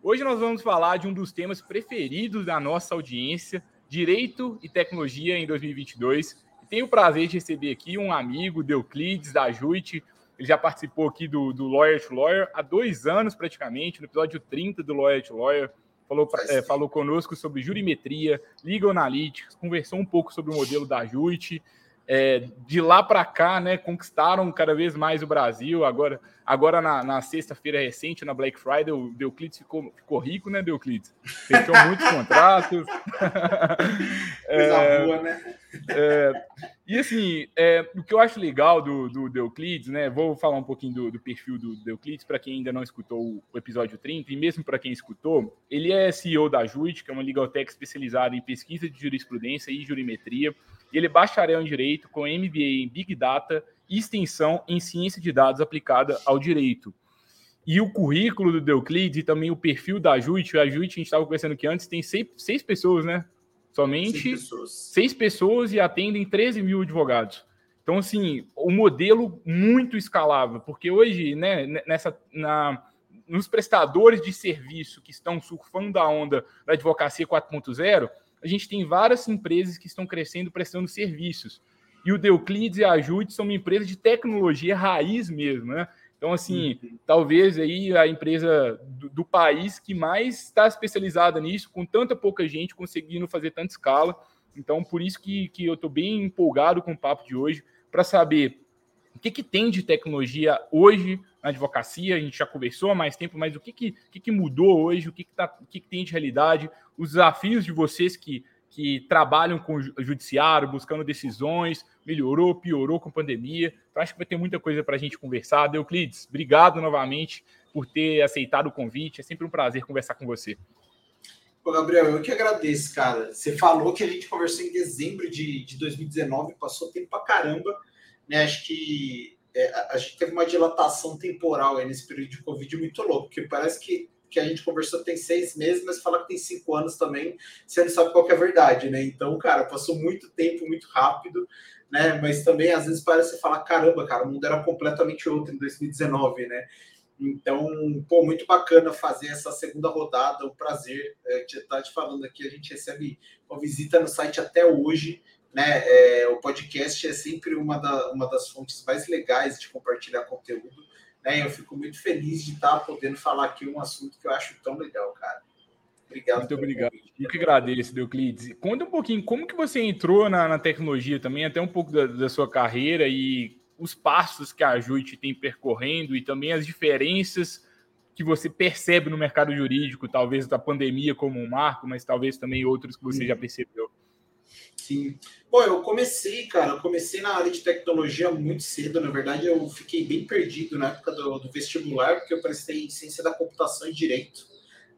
Hoje nós vamos falar de um dos temas preferidos da nossa audiência, Direito e Tecnologia em 2022. E tenho o prazer de receber aqui um amigo, Deuclides, da JUIT. Ele já participou aqui do, do Lawyer to Lawyer há dois anos, praticamente, no episódio 30 do Lawyer to Lawyer. Falou, é, falou conosco sobre jurimetria, legal analytics, conversou um pouco sobre o modelo da JUIT é, de lá para cá, né, conquistaram cada vez mais o Brasil. Agora, agora na, na sexta-feira recente, na Black Friday, o Deuclides ficou, ficou rico, né, Deuclides? Fechou muitos contratos. é, boa, né? É, e assim, é, o que eu acho legal do, do Deuclides, né? Vou falar um pouquinho do, do perfil do Deuclides para quem ainda não escutou o episódio 30, e mesmo para quem escutou, ele é CEO da JUIT, que é uma legal tech especializada em pesquisa de jurisprudência e jurimetria e ele é bacharel em Direito com MBA em Big Data e extensão em Ciência de Dados aplicada ao Direito. E o currículo do Deuclides e também o perfil da JUIT, a JUIT, a gente estava conversando aqui antes, tem seis, seis pessoas, né? Somente seis pessoas. seis pessoas e atendem 13 mil advogados. Então, assim, o modelo muito escalável, porque hoje, né, nessa, na, nos prestadores de serviço que estão surfando a onda da advocacia 4.0, a gente tem várias empresas que estão crescendo prestando serviços. E o Deuclides e a Ajude são uma empresa de tecnologia raiz mesmo, né? Então, assim, uhum. talvez aí a empresa do, do país que mais está especializada nisso, com tanta pouca gente conseguindo fazer tanta escala. Então, por isso que, que eu estou bem empolgado com o papo de hoje, para saber o que, que tem de tecnologia hoje na advocacia, a gente já conversou há mais tempo, mas o que, que, que, que mudou hoje, o que, que, tá, o que, que tem de realidade, os desafios de vocês que, que trabalham com o judiciário, buscando decisões, melhorou, piorou com a pandemia. Então, acho que vai ter muita coisa para a gente conversar. Deuclides, obrigado novamente por ter aceitado o convite. É sempre um prazer conversar com você. Gabriel, eu que agradeço, cara. Você falou que a gente conversou em dezembro de, de 2019, passou tempo pra caramba. Né? Acho que é, a gente teve uma dilatação temporal nesse período de Covid muito louco, porque parece que, que a gente conversou tem seis meses, mas fala que tem cinco anos também, você não sabe qual é a verdade, né? Então, cara, passou muito tempo, muito rápido, né? Mas também, às vezes, parece falar, caramba, cara, o mundo era completamente outro em 2019, né? Então, pô, muito bacana fazer essa segunda rodada, um prazer é, estar te falando aqui. A gente recebe uma visita no site até hoje, né? É, o podcast é sempre uma, da, uma das fontes mais legais de compartilhar conteúdo. Né? Eu fico muito feliz de estar podendo falar aqui um assunto que eu acho tão legal, cara. Obrigado. Muito obrigado. Eu que agradeço, Deuclides. Conta um pouquinho como que você entrou na, na tecnologia também, até um pouco da, da, sua carreira e os passos que a Juit tem percorrendo e também as diferenças que você percebe no mercado jurídico, talvez da pandemia como um marco, mas talvez também outros que você já percebeu. Sim. Bom, eu comecei, cara, eu comecei na área de tecnologia muito cedo. Na verdade, eu fiquei bem perdido na época do, do vestibular, porque eu prestei ciência da computação e direito.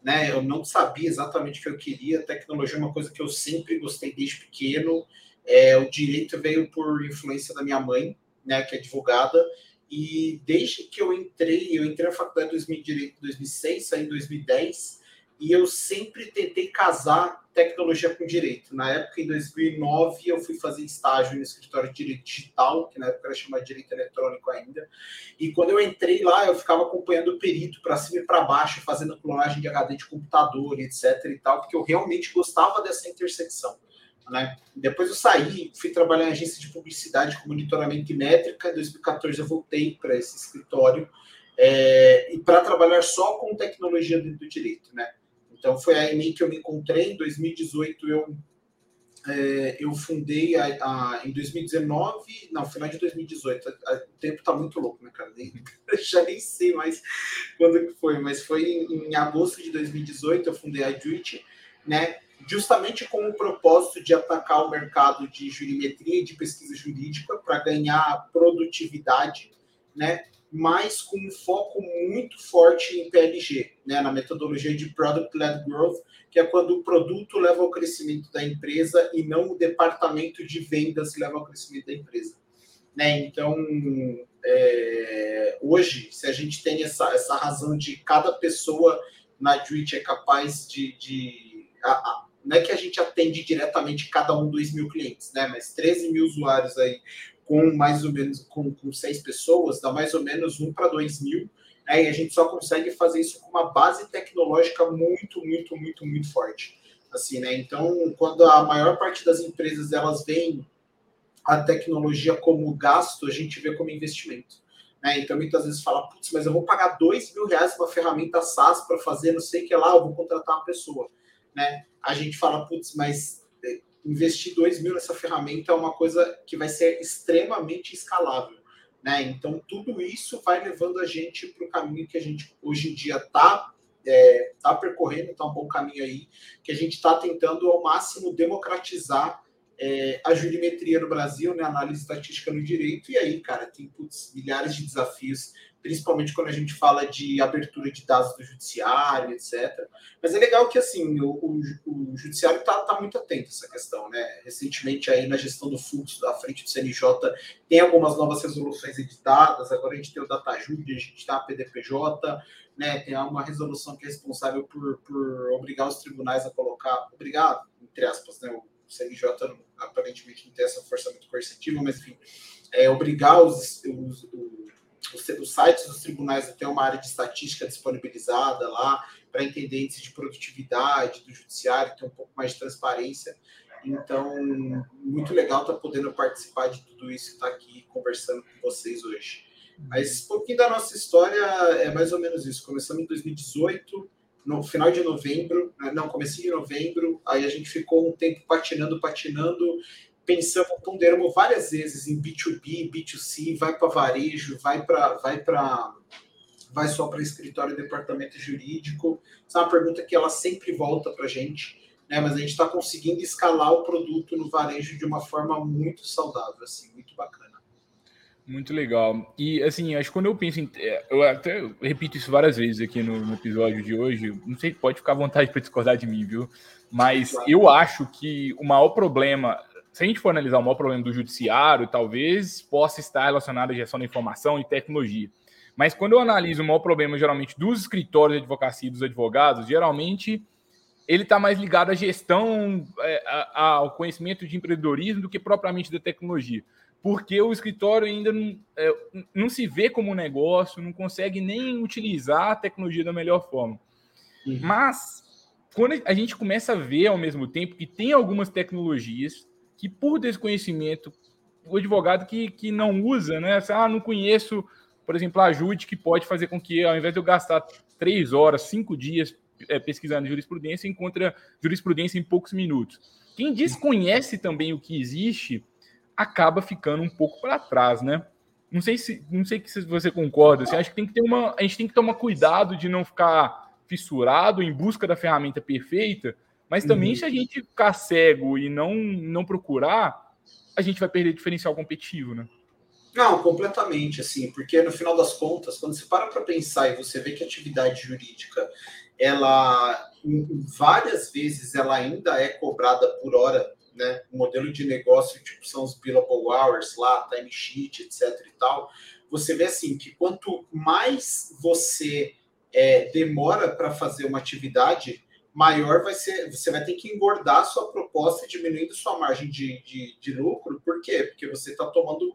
Né? Eu não sabia exatamente o que eu queria. Tecnologia é uma coisa que eu sempre gostei desde pequeno. É, o direito veio por influência da minha mãe, né, que é advogada. E desde que eu entrei, eu entrei na faculdade em 2006, saí em 2010, e eu sempre tentei casar tecnologia com direito. Na época, em 2009, eu fui fazer estágio no escritório de direito digital, que na época era chamado direito eletrônico ainda. E quando eu entrei lá, eu ficava acompanhando o perito para cima e para baixo, fazendo clonagem de HD de computador, etc. e tal, porque eu realmente gostava dessa intersecção. Né? Depois eu saí, fui trabalhar em agência de publicidade com monitoramento e métrica. Em 2014 eu voltei para esse escritório é, e para trabalhar só com tecnologia dentro do direito, né? Então foi aí que eu me encontrei. Em 2018 eu é, eu fundei a, a, em 2019, não, final de 2018. A, o tempo tá muito louco, né, cara? Nem, já nem sei mais quando que foi, mas foi em, em agosto de 2018 eu fundei a Juit, né? Justamente com o propósito de atacar o mercado de jurimetria e de pesquisa jurídica para ganhar produtividade, né? Mas com um foco muito forte em PLG, né, na metodologia de Product Led Growth, que é quando o produto leva ao crescimento da empresa e não o departamento de vendas leva ao crescimento da empresa. Né? Então, é, hoje, se a gente tem essa, essa razão de cada pessoa na Twitch é capaz de. de a, a, não é que a gente atende diretamente cada um dos mil clientes, né? Mas 13 mil usuários aí com mais ou menos com, com seis pessoas, dá mais ou menos um para dois mil. Né? E a gente só consegue fazer isso com uma base tecnológica muito, muito, muito, muito forte. Assim, né? Então, quando a maior parte das empresas elas veem a tecnologia como gasto, a gente vê como investimento. Né? Então, muitas vezes fala, putz, mas eu vou pagar dois mil reais uma ferramenta SaaS para fazer não sei o que lá, eu vou contratar uma pessoa. Né? A gente fala, putz, mas investir dois mil nessa ferramenta é uma coisa que vai ser extremamente escalável. Né? Então, tudo isso vai levando a gente para o caminho que a gente hoje em dia está é, tá percorrendo, está um bom caminho aí, que a gente está tentando ao máximo democratizar é, a jurimetria no Brasil, né, análise estatística no direito, e aí, cara, tem putz, milhares de desafios, principalmente quando a gente fala de abertura de dados do judiciário, etc. Mas é legal que, assim, o, o, o judiciário está tá muito atento a essa questão, né? Recentemente, aí, na gestão do fluxo da frente do CNJ, tem algumas novas resoluções editadas, agora a gente tem o DataJud, a gente tem a PDPJ, né, tem uma resolução que é responsável por, por obrigar os tribunais a colocar, obrigar, entre aspas, né, o CNJ aparentemente não tem essa força muito coercitiva, mas enfim, é, obrigar os, os, os, os, sites dos tribunais ter uma área de estatística disponibilizada lá para entender índice de produtividade do judiciário, ter um pouco mais de transparência. Então, muito legal estar tá podendo participar de tudo isso e estar tá aqui conversando com vocês hoje. Mas um pouquinho da nossa história é mais ou menos isso. Começamos em 2018, no final de novembro, né, não, comecei de novembro, aí a gente ficou um tempo patinando, patinando, pensamos, ponderamos várias vezes em B2B, B2C, vai para varejo, vai para vai para vai só para escritório e departamento jurídico. Essa é uma pergunta que ela sempre volta para a gente, né? Mas a gente está conseguindo escalar o produto no varejo de uma forma muito saudável, assim, muito bacana. Muito legal. E assim, acho que quando eu penso em. É, eu até repito isso várias vezes aqui no, no episódio de hoje. Não sei, pode ficar à vontade para discordar de mim, viu? Mas eu acho que o maior problema, se a gente for analisar o maior problema do judiciário, talvez possa estar relacionado à gestão da informação e tecnologia. Mas quando eu analiso o maior problema, geralmente, dos escritórios de advocacia e dos advogados, geralmente ele está mais ligado à gestão, é, ao conhecimento de empreendedorismo do que propriamente da tecnologia porque o escritório ainda não, é, não se vê como um negócio, não consegue nem utilizar a tecnologia da melhor forma. Uhum. Mas, quando a gente começa a ver ao mesmo tempo que tem algumas tecnologias que, por desconhecimento, o advogado que, que não usa, né? Assim, ah, não conheço, por exemplo, a ajude que pode fazer com que, ao invés de eu gastar três horas, cinco dias é, pesquisando jurisprudência, encontra jurisprudência em poucos minutos. Quem desconhece também o que existe acaba ficando um pouco para trás, né? Não sei se não sei se você concorda. Assim, acho que tem que ter uma, a gente tem que tomar cuidado de não ficar fissurado em busca da ferramenta perfeita, mas também uhum. se a gente ficar cego e não não procurar, a gente vai perder diferencial competitivo, né? Não, completamente, assim, porque no final das contas, quando você para para pensar e você vê que a atividade jurídica, ela várias vezes ela ainda é cobrada por hora né? O modelo de negócio, tipo, são os billable hours lá, timesheet, etc e tal. Você vê assim que quanto mais você é, demora para fazer uma atividade, maior vai ser, você vai ter que engordar sua proposta diminuindo sua margem de, de, de lucro. Por quê? Porque você está tomando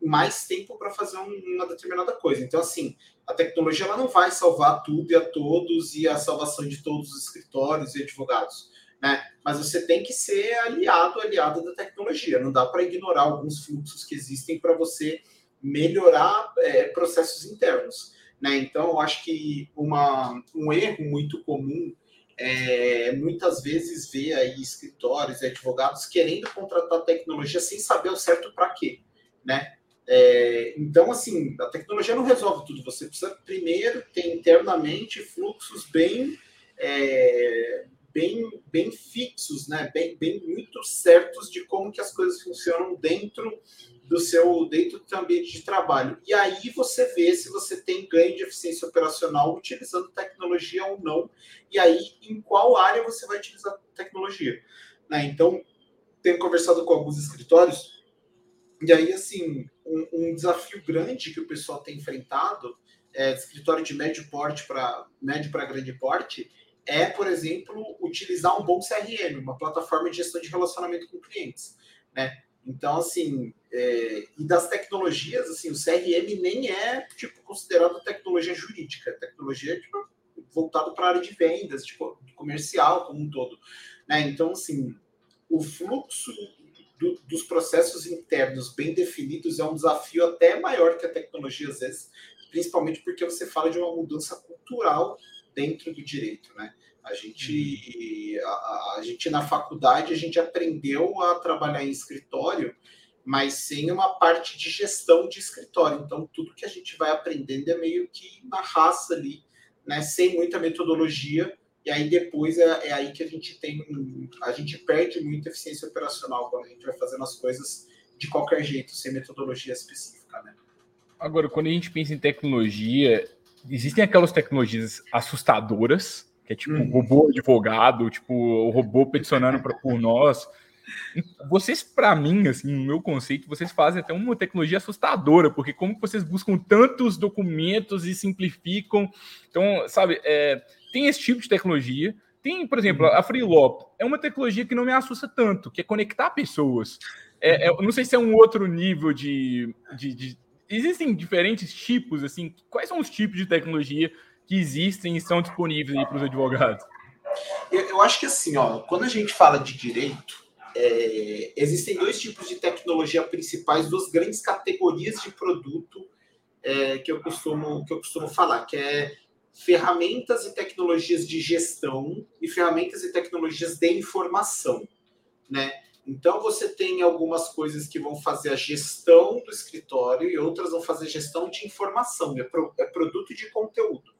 mais tempo para fazer uma determinada coisa. Então, assim, a tecnologia ela não vai salvar tudo e a todos e a salvação de todos os escritórios e advogados né? Mas você tem que ser aliado, aliado da tecnologia. Não dá para ignorar alguns fluxos que existem para você melhorar é, processos internos, né? Então, eu acho que uma, um erro muito comum é muitas vezes ver aí escritórios e advogados querendo contratar tecnologia sem saber o certo para quê, né? É, então, assim, a tecnologia não resolve tudo. Você precisa primeiro ter internamente fluxos bem é, bem, bem fixos, né? bem, bem muito certos de como que as coisas funcionam dentro do seu dentro do seu ambiente de trabalho. E aí você vê se você tem ganho de eficiência operacional utilizando tecnologia ou não, e aí em qual área você vai utilizar tecnologia. Né? Então, tenho conversado com alguns escritórios, e aí, assim, um, um desafio grande que o pessoal tem enfrentado, é, escritório de médio porte para médio para grande porte, é, por exemplo, utilizar um bom CRM, uma plataforma de gestão de relacionamento com clientes. Né? Então, assim, é, e das tecnologias, assim, o CRM nem é tipo considerado tecnologia jurídica, tecnologia tipo, voltado para a área de vendas, tipo, comercial como um todo. Né? Então, assim, o fluxo do, dos processos internos bem definidos é um desafio até maior que a tecnologia, às vezes, principalmente porque você fala de uma mudança cultural dentro do direito, né? A gente, a, a, gente na faculdade, a gente aprendeu a trabalhar em escritório, mas sem uma parte de gestão de escritório. Então, tudo que a gente vai aprendendo é meio que na raça ali, né? Sem muita metodologia. E aí depois é, é aí que a gente tem, a gente perde muita eficiência operacional quando a gente vai fazendo as coisas de qualquer jeito, sem metodologia específica, né? Agora, quando a gente pensa em tecnologia, existem aquelas tecnologias assustadoras que é tipo uhum. robô advogado, tipo o robô peticionando pra, por nós. Vocês, para mim, assim, no meu conceito, vocês fazem até uma tecnologia assustadora, porque como vocês buscam tantos documentos e simplificam. Então, sabe, é, tem esse tipo de tecnologia. Tem, por exemplo, a Freelop. É uma tecnologia que não me assusta tanto, que é conectar pessoas. É, é, não sei se é um outro nível de, de, de existem diferentes tipos, assim, quais são os tipos de tecnologia que existem e são disponíveis para os advogados? Eu, eu, acho que assim, ó, quando a gente fala de direito, é, existem dois tipos de tecnologia principais, duas grandes categorias de produto é, que, eu costumo, que eu costumo falar, que é ferramentas e tecnologias de gestão e ferramentas e tecnologias de informação, né? Então você tem algumas coisas que vão fazer a gestão do escritório e outras vão fazer gestão de informação, é, pro, é produto de conteúdo.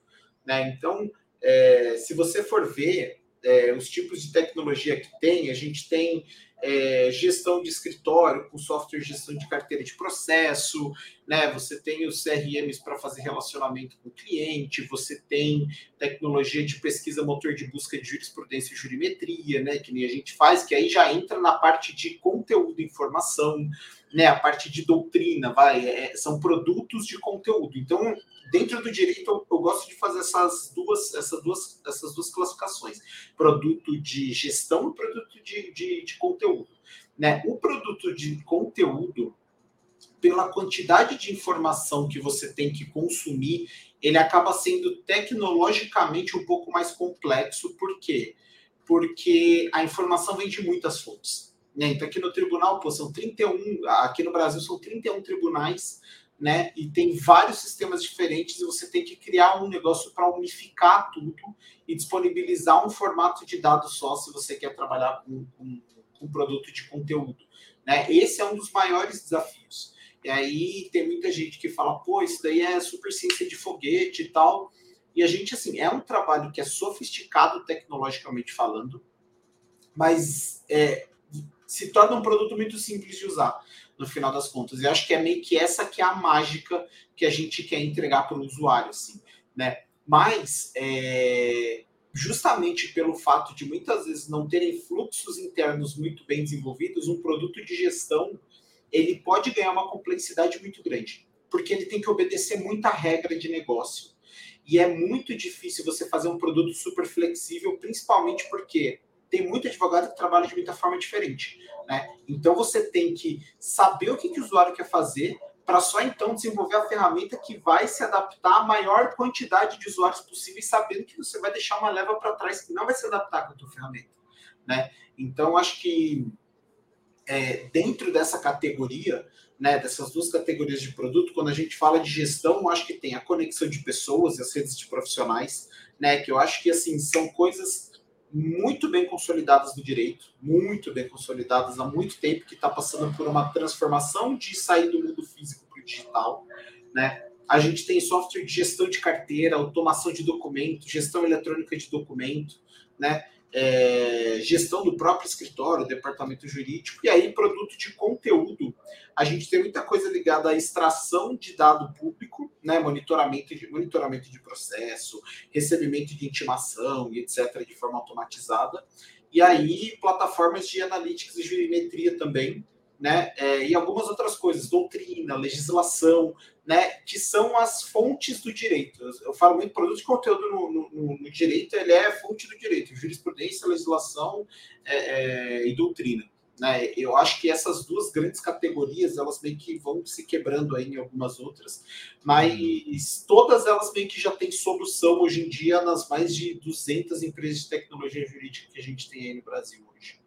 Né? Então, é, se você for ver é, os tipos de tecnologia que tem, a gente tem é, gestão de escritório, com software de gestão de carteira de processo, né? Você tem os CRMs para fazer relacionamento com o cliente, você tem tecnologia de pesquisa motor de busca de jurisprudência e jurimetria, né? Que nem a gente faz, que aí já entra na parte de conteúdo e informação, né? A parte de doutrina, vai, é, são produtos de conteúdo. Então, dentro do direito, eu, eu, gosto de fazer essas duas, essas duas, essas duas classificações: produto de gestão e produto de, de, de conteúdo. Né? O produto de conteúdo, pela quantidade de informação que você tem que consumir, ele acaba sendo tecnologicamente um pouco mais complexo. Por quê? Porque a informação vem de muitas fontes. Né? Então, aqui no tribunal, pô, são 31, aqui no Brasil são 31 tribunais né? E tem vários sistemas diferentes e você tem que criar um negócio para unificar tudo e disponibilizar um formato de dados só se você quer trabalhar com, com, com produto de conteúdo, né? Esse é um dos maiores desafios. E aí tem muita gente que fala, pô, isso daí é super ciência de foguete e tal. E a gente, assim, é um trabalho que é sofisticado tecnologicamente falando, mas é, se torna um produto muito simples de usar no final das contas. E acho que é meio que essa que é a mágica que a gente quer entregar para o usuário, assim, né? Mas é, justamente pelo fato de muitas vezes não terem fluxos internos muito bem desenvolvidos, um produto de gestão ele pode ganhar uma complexidade muito grande, porque ele tem que obedecer muita regra de negócio. E é muito difícil você fazer um produto super flexível, principalmente porque tem muito advogado que trabalha de muita forma diferente. Né? Então você tem que saber o que, que o usuário quer fazer para só então desenvolver a ferramenta que vai se adaptar à maior quantidade de usuários possível, sabendo que você vai deixar uma leva para trás que não vai se adaptar com a tua ferramenta. Né? Então, acho que é, dentro dessa categoria, né, dessas duas categorias de produto, quando a gente fala de gestão, acho que tem a conexão de pessoas e as redes de profissionais, né, que eu acho que assim são coisas muito bem consolidadas no direito, muito bem consolidadas há muito tempo, que está passando por uma transformação de sair do mundo físico para o digital, né? A gente tem software de gestão de carteira, automação de documento, gestão eletrônica de documento, né? É, gestão do próprio escritório, departamento jurídico, e aí produto de conteúdo. A gente tem muita coisa ligada à extração de dado público, né, monitoramento de, monitoramento de processo, recebimento de intimação e etc., de forma automatizada. E aí, plataformas de analytics e jurimetria também, né? É, e algumas outras coisas, doutrina, legislação, né? Que são as fontes do direito. Eu falo muito produto de conteúdo no, no, no direito, ele é fonte do direito, jurisprudência, legislação é, é, e doutrina. Né? Eu acho que essas duas grandes categorias elas meio que vão se quebrando aí em algumas outras, mas todas elas meio que já têm solução hoje em dia nas mais de 200 empresas de tecnologia jurídica que a gente tem aí no Brasil hoje.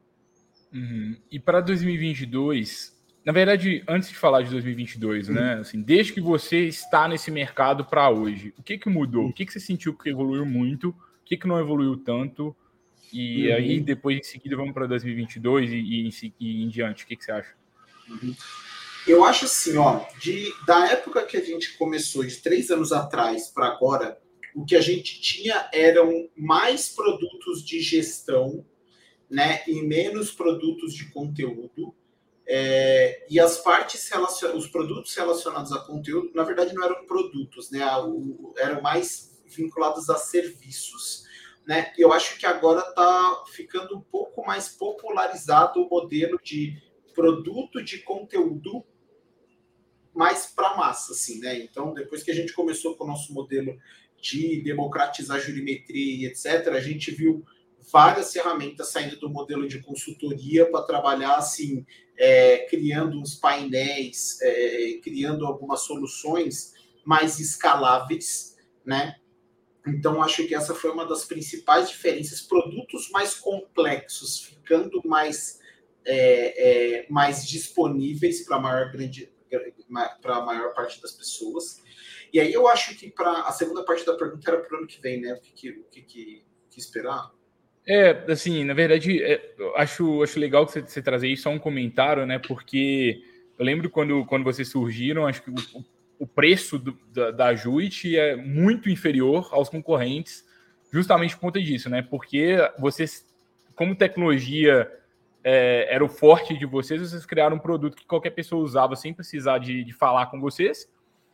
Uhum. E para 2022, na verdade, antes de falar de 2022, uhum. né? Assim, desde que você está nesse mercado para hoje, o que que mudou? Uhum. O que que você sentiu que evoluiu muito? O que que não evoluiu tanto? E uhum. aí, depois, em seguida, vamos para 2022 e, e, e, em diante. O que, que você acha? Eu acho assim, ó, de, da época que a gente começou, de três anos atrás para agora, o que a gente tinha eram mais produtos de gestão, né, e menos produtos de conteúdo. É, e as partes os produtos relacionados a conteúdo, na verdade, não eram produtos, né, eram mais vinculados a serviços né? Eu acho que agora está ficando um pouco mais popularizado o modelo de produto de conteúdo mais para massa, assim, né? Então, depois que a gente começou com o nosso modelo de democratizar a jurimetria e etc., a gente viu várias ferramentas saindo do modelo de consultoria para trabalhar assim, é, criando uns painéis, é, criando algumas soluções mais escaláveis, né? Então, acho que essa foi uma das principais diferenças. Produtos mais complexos ficando mais, é, é, mais disponíveis para a maior, maior parte das pessoas. E aí eu acho que para a segunda parte da pergunta era para o ano que vem, né? O que, que, o que, que esperar? É, assim, na verdade, é, acho, acho legal que você, você trazer isso, só um comentário, né? Porque eu lembro quando, quando vocês surgiram, acho que o, o preço do, da, da Juit é muito inferior aos concorrentes, justamente por conta disso, né? Porque vocês, como tecnologia é, era o forte de vocês, vocês criaram um produto que qualquer pessoa usava sem precisar de, de falar com vocês.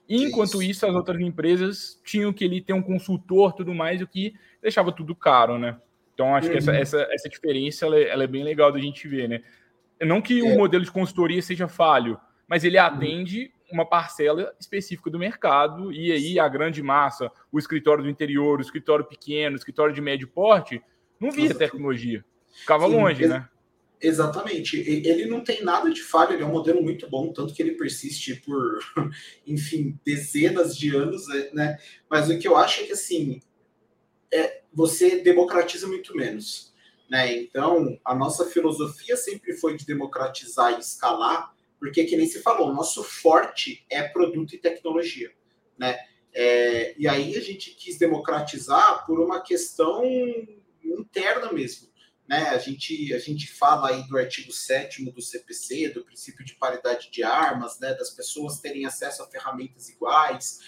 E enquanto isso. isso, as outras empresas tinham que ele ter um consultor tudo mais, o que deixava tudo caro, né? Então, acho uhum. que essa, uhum. essa, essa diferença ela é, ela é, bem legal da gente ver, né? Não que é. o modelo de consultoria seja falho, mas ele uhum. atende uma parcela específica do mercado, e aí a grande massa, o escritório do interior, o escritório pequeno, o escritório de médio porte, não via Nossa, tecnologia. Ficava Sim, longe, ex né? Exatamente. Ele não tem nada de falha, ele é um modelo muito bom, tanto que ele persiste por, enfim, dezenas de anos, né? Mas o que eu acho é que, assim, é, você democratiza muito menos. Né? Então, a nossa filosofia sempre foi de democratizar e escalar, porque que nem se falou, o nosso forte é produto e tecnologia, né? É, e aí a gente quis democratizar por uma questão interna mesmo, né? A gente, a gente fala aí do artigo 7 do CPC, do princípio de paridade de armas, né? Das pessoas terem acesso a ferramentas iguais.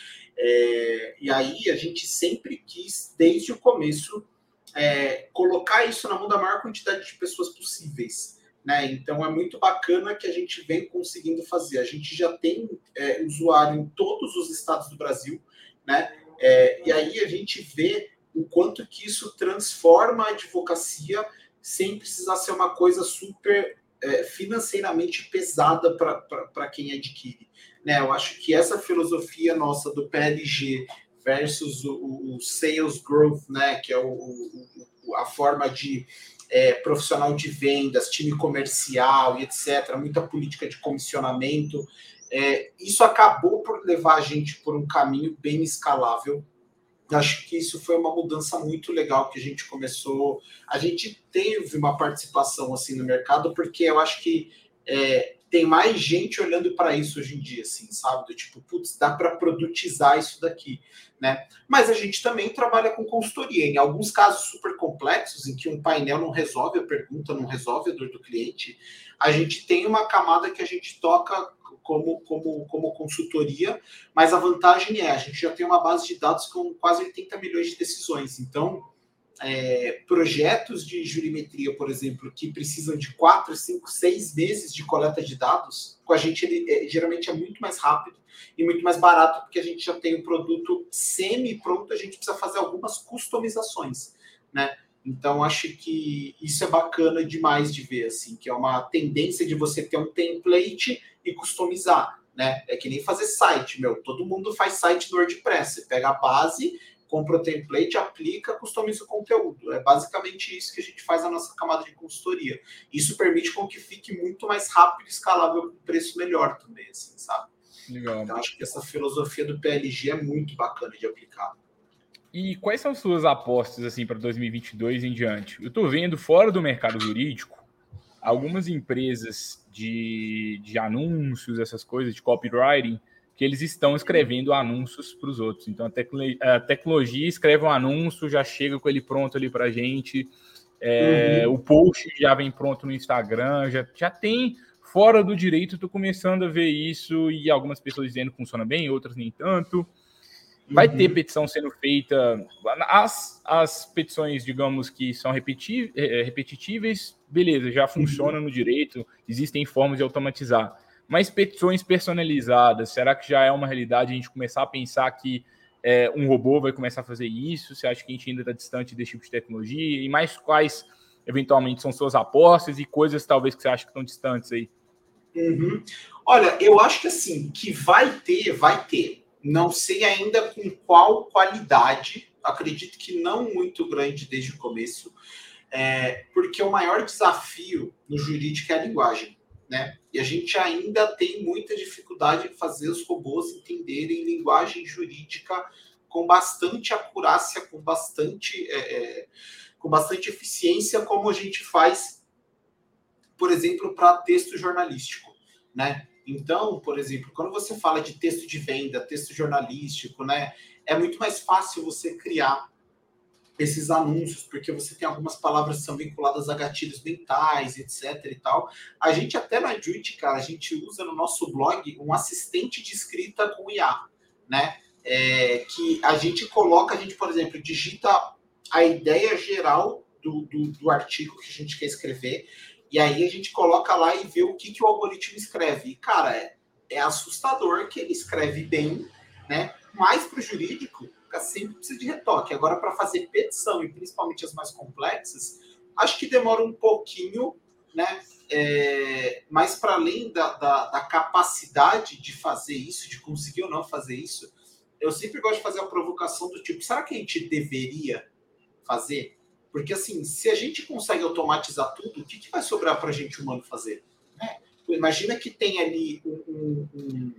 É, e aí a gente sempre quis, desde o começo, é, colocar isso na mão da maior quantidade de pessoas possíveis. Né? Então é muito bacana que a gente vem conseguindo fazer. A gente já tem é, usuário em todos os estados do Brasil, né? É, e aí a gente vê o quanto que isso transforma a advocacia sem precisar ser uma coisa super é, financeiramente pesada para quem adquire. Né? Eu acho que essa filosofia nossa do PLG versus o, o sales growth, né? que é o, o, a forma de é, profissional de vendas, time comercial e etc., muita política de comissionamento. É, isso acabou por levar a gente por um caminho bem escalável. Acho que isso foi uma mudança muito legal que a gente começou. A gente teve uma participação assim no mercado, porque eu acho que é, tem mais gente olhando para isso hoje em dia, assim, sabe? Do tipo, putz, dá para produtizar isso daqui, né? Mas a gente também trabalha com consultoria. Em alguns casos super complexos, em que um painel não resolve a pergunta, não resolve a dor do cliente, a gente tem uma camada que a gente toca como, como, como consultoria, mas a vantagem é, a gente já tem uma base de dados com quase 80 milhões de decisões. Então, é, projetos de jurimetria, por exemplo, que precisam de quatro, cinco, seis meses de coleta de dados, com a gente ele, é, geralmente é muito mais rápido e muito mais barato, porque a gente já tem o produto semi-pronto, a gente precisa fazer algumas customizações, né? Então, acho que isso é bacana demais de ver, assim, que é uma tendência de você ter um template e customizar, né? É que nem fazer site, meu. Todo mundo faz site no WordPress. Você pega a base compra o template, aplica, customiza o conteúdo. É basicamente isso que a gente faz na nossa camada de consultoria. Isso permite com que fique muito mais rápido e escalável com preço melhor também, assim, sabe? Legal. Então, acho que essa filosofia do PLG é muito bacana de aplicar. E quais são suas apostas assim para 2022 em diante? Eu estou vendo fora do mercado jurídico algumas empresas de, de anúncios, essas coisas de copywriting, que eles estão escrevendo anúncios para os outros. Então a, tecno a, tecnologia escreve um anúncio, já chega com ele pronto ali para a gente. É, uhum. O post já vem pronto no Instagram, já, já tem fora do direito. Estou começando a ver isso e algumas pessoas dizendo que funciona bem, outras nem tanto. Vai uhum. ter petição sendo feita. As, as petições, digamos, que são repeti é, repetitíveis, beleza, já funciona uhum. no direito, existem formas de automatizar. Mas petições personalizadas, será que já é uma realidade a gente começar a pensar que é, um robô vai começar a fazer isso? Você acha que a gente ainda está distante desse tipo de tecnologia? E mais quais, eventualmente, são suas apostas e coisas talvez que você acha que estão distantes aí? Uhum. Olha, eu acho que assim, que vai ter, vai ter. Não sei ainda com qual qualidade, acredito que não muito grande desde o começo, é, porque o maior desafio no jurídico é a linguagem né? E a gente ainda tem muita dificuldade em fazer os robôs entenderem linguagem jurídica com bastante acurácia, com bastante, é, é com bastante eficiência, como a gente faz, por exemplo, para texto jornalístico, né? Então, por exemplo, quando você fala de texto de venda, texto jornalístico, né, é muito mais fácil você criar esses anúncios, porque você tem algumas palavras que são vinculadas a gatilhos mentais, etc e tal. A gente até na Juit, cara, a gente usa no nosso blog um assistente de escrita com IA, né? É, que a gente coloca, a gente, por exemplo, digita a ideia geral do, do, do, artigo que a gente quer escrever, e aí a gente coloca lá e vê o que, que o algoritmo escreve. E, cara, é, é assustador que ele escreve bem, né? Mas para o jurídico, sempre precisa de retoque. Agora, para fazer petição, e principalmente as mais complexas, acho que demora um pouquinho, né? É, mas para além da, da, da, capacidade de fazer isso, de conseguir ou não fazer isso, eu sempre gosto de fazer a provocação do tipo: será que a gente deveria fazer? Porque assim, se a gente consegue automatizar tudo, o que, que vai sobrar para a gente humano fazer? Né? Imagina que tem ali um, um, um,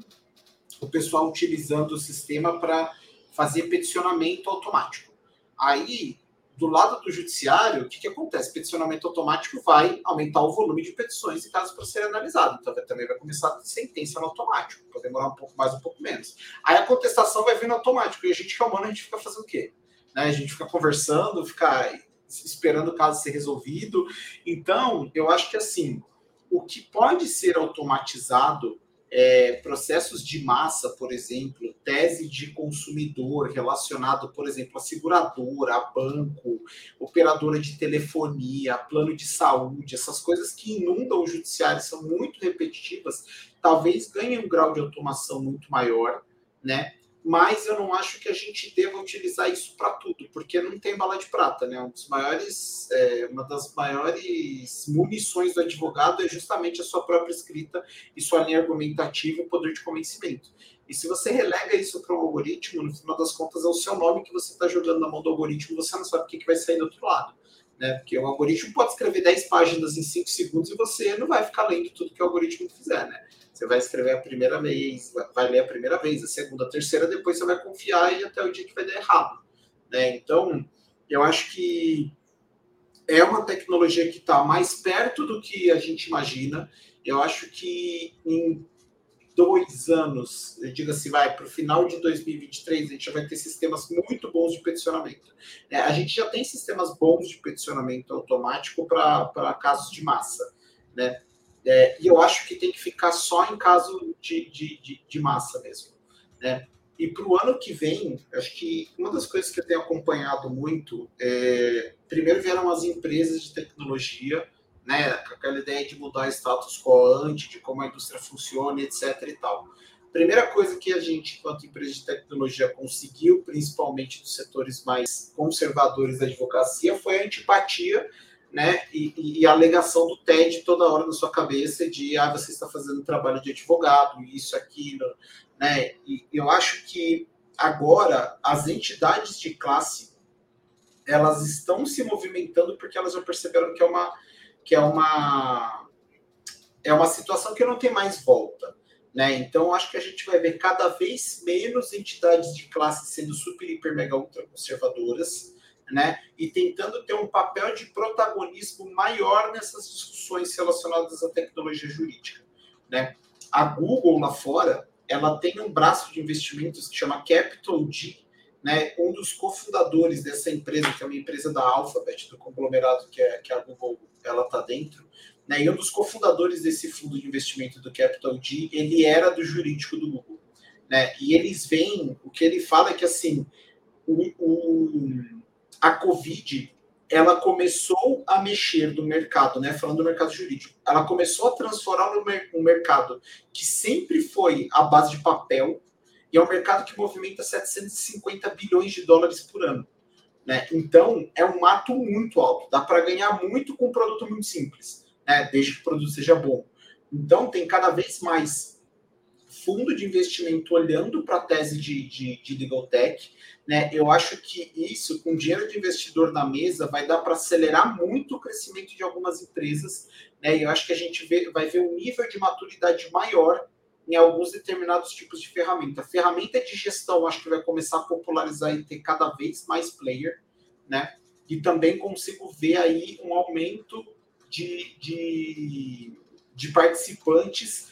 o pessoal utilizando o sistema para fazer peticionamento automático. Aí, do lado do judiciário, o que, que acontece? Peticionamento automático vai aumentar o volume de petições e casos para serem analisados. Então, também vai começar a sentença no automático, pode demorar um pouco mais, um pouco menos. Aí a contestação vai vir no automático. E a gente que é humano, a gente fica fazendo o quê? Né? A gente fica conversando, fica esperando o caso ser resolvido. Então, eu acho que assim, o que pode ser automatizado é, processos de massa, por exemplo, tese de consumidor relacionado, por exemplo, a seguradora, a banco, operadora de telefonia, plano de saúde, essas coisas que inundam o judiciário são muito repetitivas, talvez ganhem um grau de automação muito maior, né? Mas eu não acho que a gente deva utilizar isso para tudo, porque não tem bala de prata, né? Um dos maiores, é, uma das maiores munições do advogado é justamente a sua própria escrita e sua linha argumentativa e poder de convencimento. E se você relega isso para um algoritmo, no final das contas é o seu nome que você está jogando na mão do algoritmo, você não sabe o que, que vai sair do outro lado. Né? Porque o algoritmo pode escrever 10 páginas em 5 segundos e você não vai ficar lendo tudo que o algoritmo fizer, né? Você vai escrever a primeira vez, vai ler a primeira vez, a segunda, a terceira, depois você vai confiar e até o dia que vai dar errado. Né? Então, eu acho que é uma tecnologia que está mais perto do que a gente imagina. Eu acho que em dois anos, assim, vai para o final de 2023, a gente já vai ter sistemas muito bons de peticionamento. É, a gente já tem sistemas bons de peticionamento automático para casos de massa. Né? É, e eu acho que tem que ficar só em caso de, de, de, de massa mesmo. Né? E para o ano que vem, acho que uma das coisas que eu tenho acompanhado muito é. Primeiro vieram as empresas de tecnologia, né? Com aquela ideia de mudar status quo antes, de como a indústria funciona, etc. e tal. Primeira coisa que a gente, enquanto empresa de tecnologia, conseguiu, principalmente dos setores mais conservadores da advocacia, foi a antipatia né, e, e, a alegação do TED toda hora na sua cabeça de ah, você está fazendo trabalho de advogado, isso, aquilo, né? E eu acho que agora as entidades de classe elas estão se movimentando porque elas já perceberam que é uma que é uma é uma situação que não tem mais volta. Né? Então, acho que a gente vai ver cada vez menos entidades de classe sendo super, hiper, mega, ultra conservadoras, né? E tentando ter um papel de protagonismo maior nessas discussões relacionadas à tecnologia jurídica, né? A Google lá fora, ela tem um braço de investimentos que chama Capital G, né? Um dos cofundadores dessa empresa, que é uma empresa da Alphabet, do conglomerado que, é, que a Google ela está dentro, né, e um dos cofundadores desse fundo de investimento do Capital G, ele era do jurídico do Google. Né? E eles veem, o que ele fala é que assim, o, o, a Covid ela começou a mexer no mercado, né? Falando do mercado jurídico, ela começou a transformar um mercado que sempre foi a base de papel e é um mercado que movimenta 750 bilhões de dólares por ano. Né? Então, é um mato muito alto. Dá para ganhar muito com um produto muito simples né, desde que o produto seja bom. Então, tem cada vez mais fundo de investimento olhando para a tese de, de, de legal tech. Né? Eu acho que isso, com dinheiro de investidor na mesa, vai dar para acelerar muito o crescimento de algumas empresas. Né? E eu acho que a gente vê, vai ver um nível de maturidade maior em alguns determinados tipos de ferramenta. Ferramenta de gestão, acho que vai começar a popularizar e ter cada vez mais player, né? E também consigo ver aí um aumento de, de, de participantes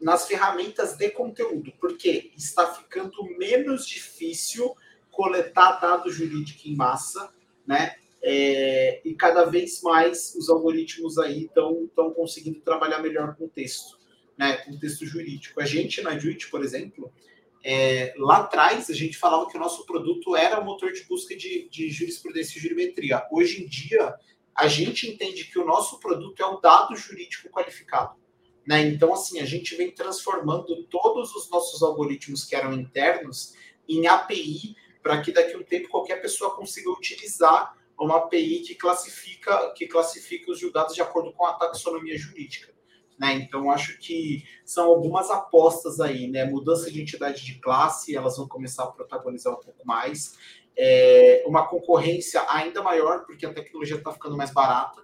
nas ferramentas de conteúdo, porque está ficando menos difícil coletar dado jurídico em massa, né? É, e cada vez mais os algoritmos aí estão conseguindo trabalhar melhor com texto, né? Com texto jurídico. A gente na Juit, por exemplo, é, lá atrás a gente falava que o nosso produto era o motor de busca de, de jurisprudência e jurimetria. Hoje em dia a gente entende que o nosso produto é um dado jurídico qualificado. Né? Então, assim, a gente vem transformando todos os nossos algoritmos que eram internos em API para que daqui a um tempo qualquer pessoa consiga utilizar uma API que classifica, que classifica os julgados de acordo com a taxonomia jurídica. Né? Então, acho que são algumas apostas aí, né? Mudança de entidade de classe, elas vão começar a protagonizar um pouco mais é, uma concorrência ainda maior, porque a tecnologia está ficando mais barata,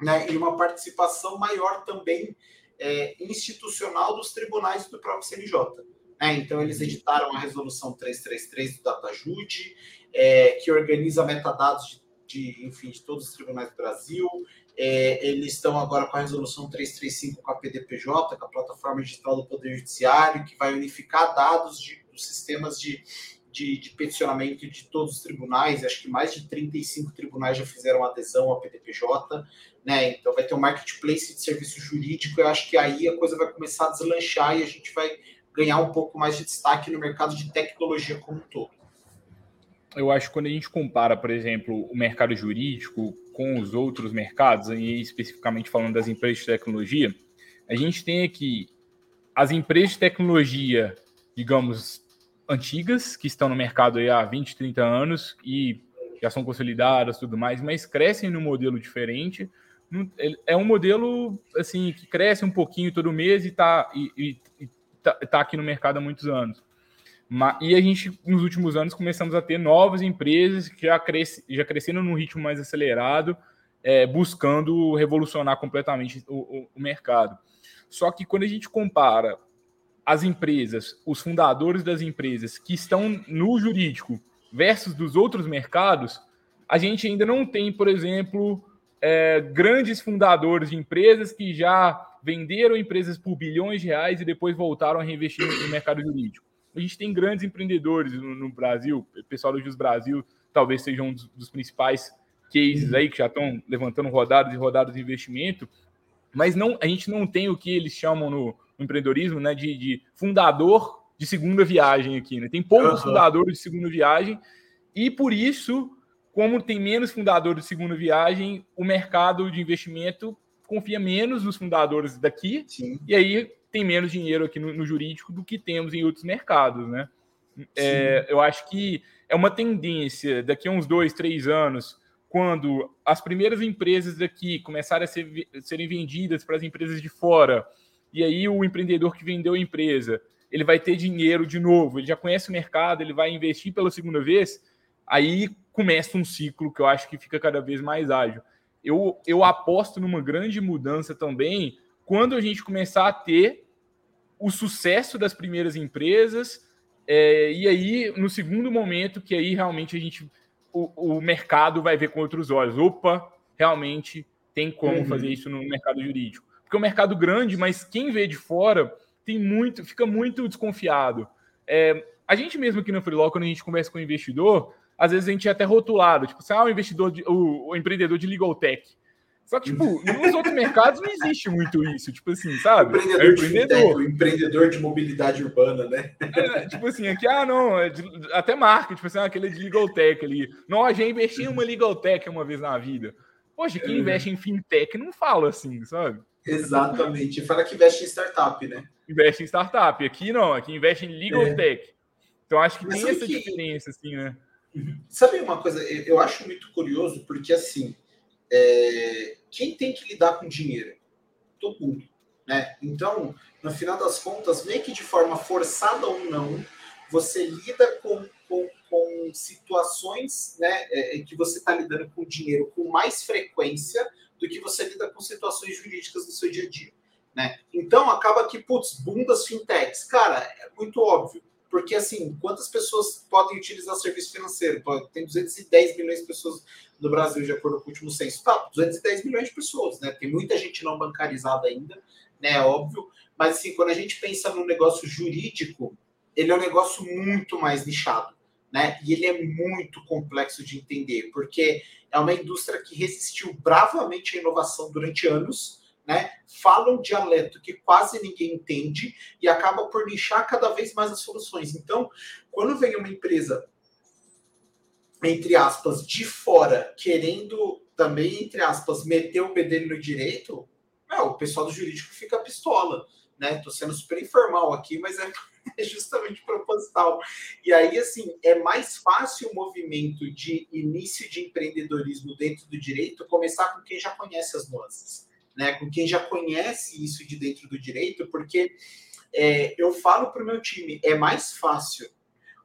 né, e uma participação maior também é, institucional dos tribunais do próprio CNJ. Né? Então, eles editaram a resolução 333 do DataJude, é, que organiza metadados de, de, enfim, de todos os tribunais do Brasil. É, eles estão agora com a resolução 335 com a PDPJ, com a plataforma digital do Poder Judiciário, que vai unificar dados de, dos sistemas de de, de, peticionamento de todos os tribunais, acho que mais de 35 tribunais já fizeram adesão à PDPJ, né? Então vai ter um marketplace de serviço jurídico, eu acho que aí a coisa vai começar a deslanchar e a gente vai ganhar um pouco mais de destaque no mercado de tecnologia como um todo. Eu acho que quando a gente compara, por exemplo, o mercado jurídico com os outros mercados, e especificamente falando das empresas de tecnologia, a gente tem aqui as empresas de tecnologia, digamos, antigas, que estão no mercado há 20, 30 anos e já são consolidadas tudo mais, mas crescem num modelo diferente. É um modelo assim que cresce um pouquinho todo mês e está e, e tá, tá, aqui no mercado há muitos anos. E a gente, nos últimos anos, começamos a ter novas empresas que já, cresce, já crescendo num ritmo mais acelerado, é, buscando revolucionar completamente o, o, o mercado. Só que quando a gente compara as empresas, os fundadores das empresas que estão no jurídico versus dos outros mercados, a gente ainda não tem, por exemplo, é, grandes fundadores de empresas que já venderam empresas por bilhões de reais e depois voltaram a reinvestir no mercado jurídico. A gente tem grandes empreendedores no, no Brasil, o pessoal do Jus Brasil talvez seja um dos, dos principais cases aí que já estão levantando rodadas e rodadas de investimento, mas não, a gente não tem o que eles chamam no, empreendedorismo, né, de, de fundador de segunda viagem aqui, né? Tem poucos uhum. fundadores de segunda viagem e por isso, como tem menos fundadores de segunda viagem, o mercado de investimento confia menos nos fundadores daqui Sim. e aí tem menos dinheiro aqui no, no, jurídico do que temos em outros mercados, né? É, eu acho que é uma tendência daqui a uns dois, três anos, quando as primeiras empresas daqui começarem a ser, serem vendidas para as empresas de fora, e aí o empreendedor que vendeu a empresa ele vai ter dinheiro de novo, ele já conhece o mercado, ele vai investir pela segunda vez, aí começa um ciclo que eu acho que fica cada vez mais ágil. Eu, eu aposto numa grande mudança também quando a gente começar a ter o sucesso das primeiras empresas, é, e aí, no segundo momento, que aí realmente a gente. O, o mercado vai ver com outros olhos. Opa, realmente tem como uhum. fazer isso no mercado jurídico. Porque é um mercado grande, mas quem vê de fora tem muito, fica muito desconfiado. É, a gente mesmo aqui no Freeló, quando a gente conversa com o investidor, às vezes a gente é até rotulado, tipo, ah, o investidor, de, o, o, empreendedor de legal tech. Só que, tipo, nos outros mercados não existe muito isso, tipo assim, sabe? Empreendedor, é empreendedor. De empreendedor de mobilidade urbana, né? É, tipo assim, aqui, ah, não, é de, até marca, tipo assim, ah, aquele de legal tech ali. Não, já investi em uma legal tech uma vez na vida. Poxa, quem é. investe em fintech não fala assim, sabe? Exatamente. Fala que investe em startup, né? Investe em startup. Aqui não, aqui investe em legal é. tech. Então acho que Mas tem essa que... diferença, assim, né? Uhum. Sabe uma coisa? Eu acho muito curioso, porque assim, é... quem tem que lidar com dinheiro? Todo mundo. Né? Então, no final das contas, meio que de forma forçada ou não, você lida com, com, com situações né, é, que você está lidando com dinheiro com mais frequência do que você lida com situações jurídicas do seu dia a dia. Né? Então acaba que, putz, bundas fintechs, cara, é muito óbvio. Porque assim, quantas pessoas podem utilizar serviço financeiro? Tem 210 milhões de pessoas no Brasil, de acordo com o último censo. Tá, 210 milhões de pessoas, né? Tem muita gente não bancarizada ainda, né? É óbvio. Mas assim, quando a gente pensa no negócio jurídico, ele é um negócio muito mais nichado né? E ele é muito complexo de entender, porque é uma indústria que resistiu bravamente à inovação durante anos, né? Fala um dialeto que quase ninguém entende e acaba por nichar cada vez mais as soluções. Então, quando vem uma empresa entre aspas de fora querendo também entre aspas meter o bedelho no direito, é, o pessoal do jurídico fica pistola, né? Tô sendo super informal aqui, mas é justamente proposital. E aí, assim, é mais fácil o movimento de início de empreendedorismo dentro do direito começar com quem já conhece as nuances, né? Com quem já conhece isso de dentro do direito, porque é, eu falo para o meu time, é mais fácil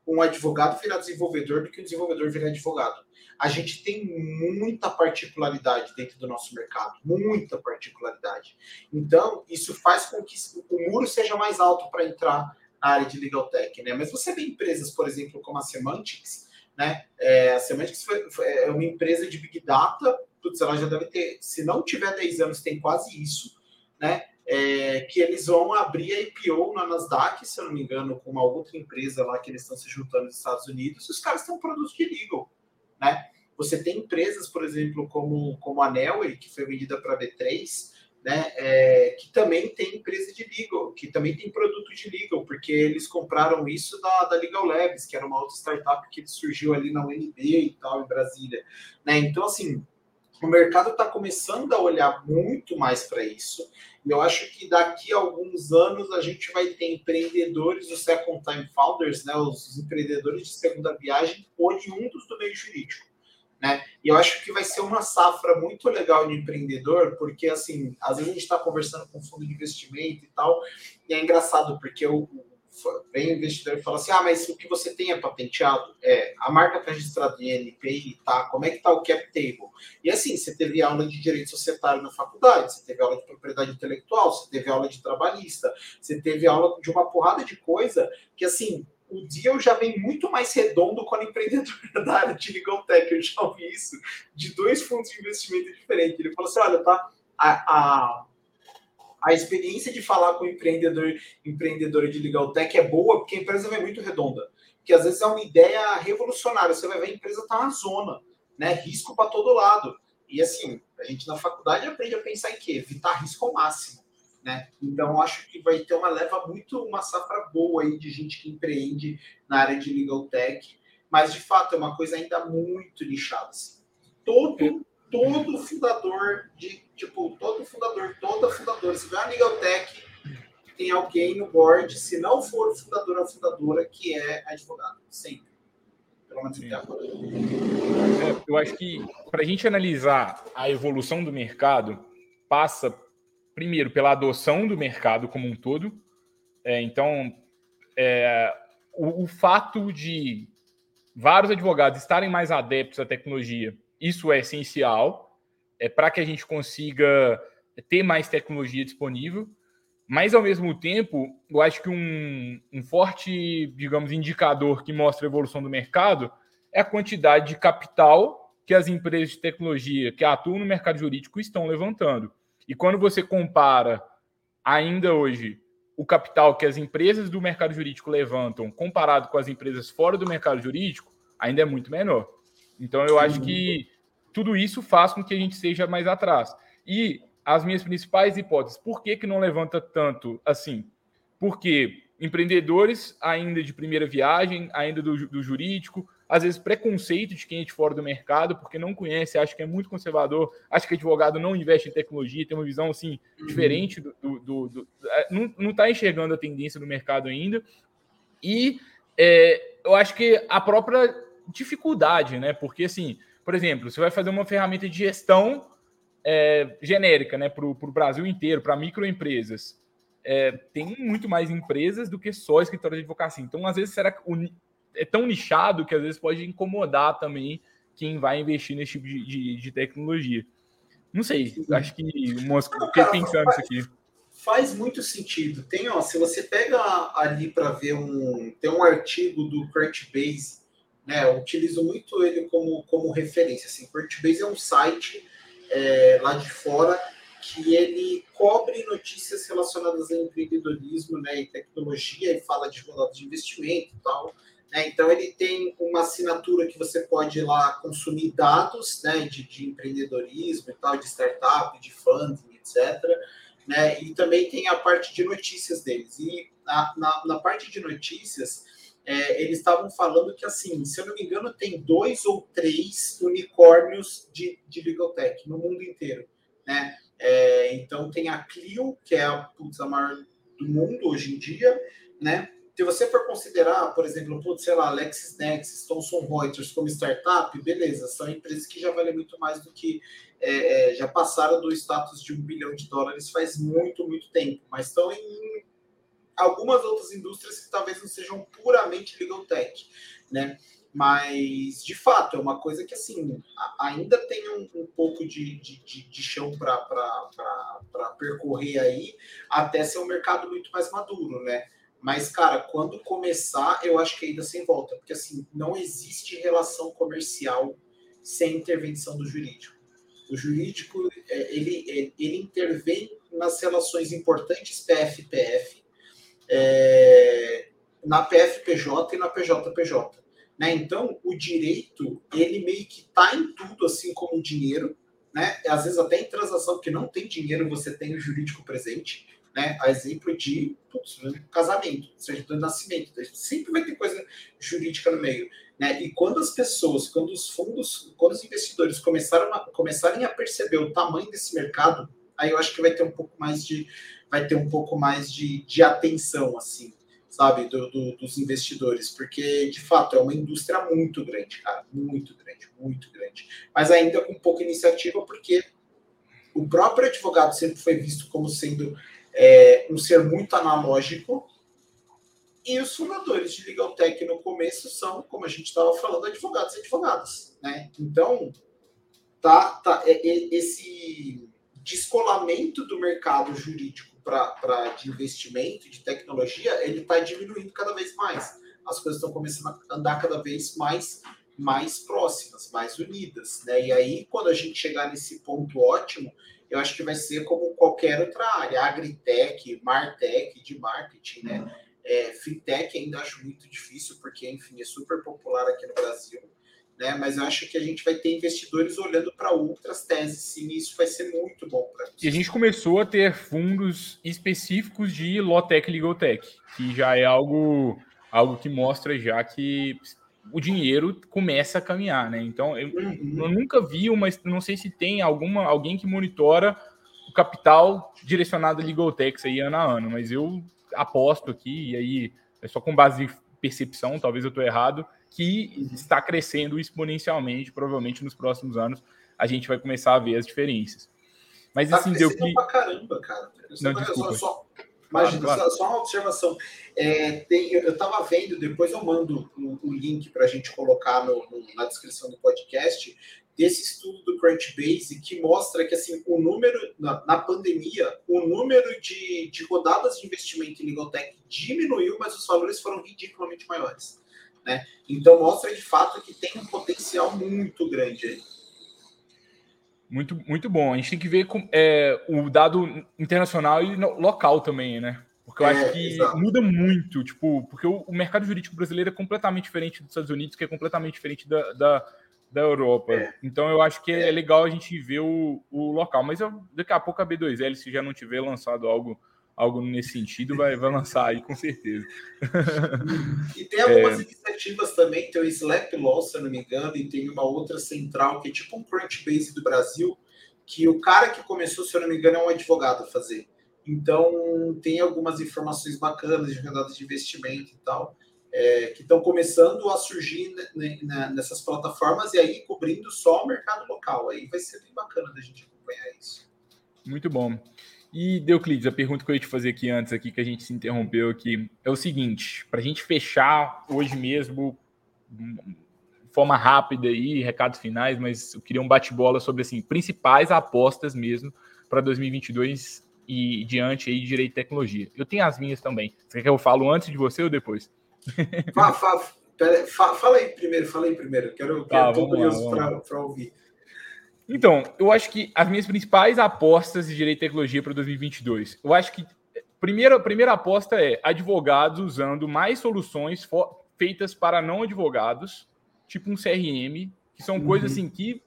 um advogado virar desenvolvedor do que um desenvolvedor virar advogado. A gente tem muita particularidade dentro do nosso mercado, muita particularidade. Então, isso faz com que o muro seja mais alto para entrar área de legal tech, né? Mas você vê empresas, por exemplo, como a Semantics, né? É, a Semantics foi, foi, é uma empresa de Big Data, putz, ela já deve ter, se não tiver 10 anos, tem quase isso, né? É, que eles vão abrir a IPO na Nasdaq, se eu não me engano, com uma outra empresa lá que eles estão se juntando nos Estados Unidos, e os caras têm um produto de legal, né? Você tem empresas, por exemplo, como, como a Nelway, que foi vendida para a B3, né, é, que também tem empresa de legal, que também tem produto de legal, porque eles compraram isso da, da Legal Labs, que era uma outra startup que surgiu ali na UNB e tal, em Brasília. Né? Então, assim, o mercado está começando a olhar muito mais para isso. E eu acho que daqui a alguns anos a gente vai ter empreendedores, os second time founders, né, os empreendedores de segunda viagem, oriundos do meio jurídico. Né? E eu acho que vai ser uma safra muito legal de empreendedor, porque assim, às vezes a gente está conversando com fundo de investimento e tal, e é engraçado, porque o, vem o investidor e fala assim: ah, mas o que você tem é patenteado? É, a marca está registrada em NPI, tá? Como é que tá o cap table? E assim, você teve aula de direito societário na faculdade, você teve aula de propriedade intelectual, você teve aula de trabalhista, você teve aula de uma porrada de coisa que assim o deal já vem muito mais redondo quando empreendedor da área de legal tech. Eu já ouvi isso de dois fundos de investimento diferentes. Ele falou assim: olha, tá, a, a, a experiência de falar com empreendedor, empreendedor de legal tech é boa porque a empresa vem muito redonda. Porque às vezes é uma ideia revolucionária. Você vai ver a empresa tá na zona, né? Risco para todo lado. E assim, a gente na faculdade aprende a pensar em quê? Evitar risco ao máximo. Né? Então, acho que vai ter uma leva muito, uma safra boa aí de gente que empreende na área de legal tech, mas de fato é uma coisa ainda muito nichada. Assim. Todo, todo fundador de, tipo, todo fundador, toda fundadora, se vai a legal tech, tem alguém no board, se não for o fundador ou a fundadora, que é advogado, sempre. Pelo menos até agora. É, eu acho que para a gente analisar a evolução do mercado, passa primeiro pela adoção do mercado como um todo. É, então, é, o, o, fato de vários advogados estarem mais adeptos à tecnologia, isso é essencial é, para que a gente consiga ter mais tecnologia disponível. Mas, ao mesmo tempo, eu acho que um, um forte, digamos, indicador que mostra a evolução do mercado é a quantidade de capital que as empresas de tecnologia que atuam no mercado jurídico estão levantando. E quando você compara ainda hoje o capital que as empresas do mercado jurídico levantam comparado com as empresas fora do mercado jurídico, ainda é muito menor. Então eu acho que tudo isso faz com que a gente seja mais atrás. E as minhas principais hipóteses, por que, que não levanta tanto assim? Porque empreendedores ainda de primeira viagem, ainda do, do jurídico, às vezes preconceito de quem é de fora do mercado, porque não conhece, acha que é muito conservador, acha que advogado não investe em tecnologia, tem uma visão assim uhum. diferente do, do, do, do é, não está enxergando a tendência do mercado ainda. E é, eu acho que a própria dificuldade, né? Porque assim, por exemplo, você vai fazer uma ferramenta de gestão é, genérica, né, para o Brasil inteiro, para microempresas. É, tem muito mais empresas do que só escritório de advocacia. Então, às vezes, será que o, é tão nichado que às vezes pode incomodar também quem vai investir nesse tipo de, de, de tecnologia. Não sei, acho que o Mosca fiquei pensando nisso aqui. Faz muito sentido. Tem, ó, se você pega ali para ver um. Tem um artigo do Crunchbase, né? Eu utilizo muito ele como, como referência. Assim, Crunchbase é um site é, lá de fora que ele cobre notícias relacionadas ao empreendedorismo né, e tecnologia, e fala de rodadas de investimento e tal. Né? Então, ele tem uma assinatura que você pode ir lá consumir dados né, de, de empreendedorismo e tal, de startup, de funding, etc. Né? E também tem a parte de notícias deles. E na, na, na parte de notícias, é, eles estavam falando que, assim, se eu não me engano, tem dois ou três unicórnios de, de legal tech no mundo inteiro. Né? É, então, tem a Clio, que é a, putz, a maior do mundo hoje em dia, né? Se você for considerar, por exemplo, putz, sei lá, LexisNexis, Thomson Reuters como startup, beleza, são empresas que já valem muito mais do que é, é, já passaram do status de um bilhão de dólares faz muito, muito tempo, mas estão em algumas outras indústrias que talvez não sejam puramente legal tech, né? Mas, de fato, é uma coisa que, assim, ainda tem um, um pouco de, de, de chão para percorrer aí, até ser um mercado muito mais maduro, né? Mas, cara, quando começar, eu acho que ainda sem volta, porque assim, não existe relação comercial sem intervenção do jurídico. O jurídico, é, ele, é, ele intervém nas relações importantes PF-PF, é, na PFPJ e na PJPJ. Né? Então, o direito, ele meio que está em tudo, assim como o dinheiro, né? Às vezes até em transação que não tem dinheiro, você tem o jurídico presente né? A exemplo de putz, casamento, seja do nascimento. Sempre vai ter coisa jurídica no meio. Né? E quando as pessoas, quando os fundos, quando os investidores começaram a, começarem a perceber o tamanho desse mercado, aí eu acho que vai ter um pouco mais de, vai ter um pouco mais de, de atenção, assim, sabe, do, do, dos investidores, porque de fato é uma indústria muito grande, cara, muito grande, muito grande. Mas ainda com pouca iniciativa, porque o próprio advogado sempre foi visto como sendo é, um ser muito analógico. E os fundadores de Legal Tech no começo são, como a gente estava falando, advogados e advogadas. Né? Então, tá, tá, é, é, esse descolamento do mercado jurídico para de investimento, de tecnologia, ele está diminuindo cada vez mais. As coisas estão começando a andar cada vez mais mais próximas, mais unidas, né? E aí, quando a gente chegar nesse ponto ótimo, eu acho que vai ser como qualquer outra área, agritech, martech, de marketing, né? É, fintech ainda acho muito difícil, porque, enfim, é super popular aqui no Brasil. Né? Mas eu acho que a gente vai ter investidores olhando para outras teses, sim, e isso vai ser muito bom para E a gente começou a ter fundos específicos de Lotec e Legaltech, que já é algo, algo que mostra já que o dinheiro começa a caminhar, né? Então, eu, uhum. eu nunca vi uma, não sei se tem alguma alguém que monitora o capital direcionado a Legaltech aí ano a ano, mas eu aposto aqui, e aí é só com base percepção, talvez eu estou errado, que está crescendo exponencialmente, provavelmente nos próximos anos a gente vai começar a ver as diferenças. Mas tá assim, deu que. Pra caramba, cara. Não, desculpa. Só, imagina, claro, claro. Só, só, uma observação. É, tem, eu estava vendo, depois eu mando o, o link para a gente colocar no, no, na descrição do podcast, desse estudo do Crunchbase que mostra que assim o número na, na pandemia o número de, de rodadas de investimento em legal tech diminuiu, mas os valores foram ridiculamente maiores. Né? Então mostra de fato que tem um potencial muito grande aí. Muito, muito bom. A gente tem que ver com, é, o dado internacional e local também, né? Porque eu é, acho que exato. muda muito, tipo, porque o, o, mercado jurídico brasileiro é completamente diferente dos Estados Unidos, que é completamente diferente da, da, da Europa. É. Então eu acho que é, é legal a gente ver o, o local. Mas eu, daqui a pouco a B2L, se já não tiver lançado algo algo nesse sentido, vai, vai lançar aí com certeza. E tem algumas é... iniciativas também, tem o Slap Law, se eu não me engano, e tem uma outra central que é tipo um Crunchbase do Brasil, que o cara que começou, se eu não me engano, é um advogado a fazer. Então, tem algumas informações bacanas de rodadas de investimento e tal, é, que estão começando a surgir nessas plataformas e aí cobrindo só o mercado local. Aí vai ser bem bacana da gente acompanhar isso. Muito bom. E Deuclides, a pergunta que eu ia te fazer aqui antes, aqui que a gente se interrompeu aqui, é o seguinte: para a gente fechar hoje mesmo, de forma rápida aí, recados finais, mas eu queria um bate-bola sobre assim principais apostas mesmo para 2022 e diante aí de direito e tecnologia. Eu tenho as minhas também. Você quer que eu falo antes de você ou depois? Fala, fala, pera, fala aí primeiro, fala aí primeiro. Quero, tá, curioso para ouvir. Então, eu acho que as minhas principais apostas de direito e tecnologia para 2022, eu acho que primeira, primeira aposta é advogados usando mais soluções feitas para não advogados, tipo um CRM, que são uhum. coisas assim que,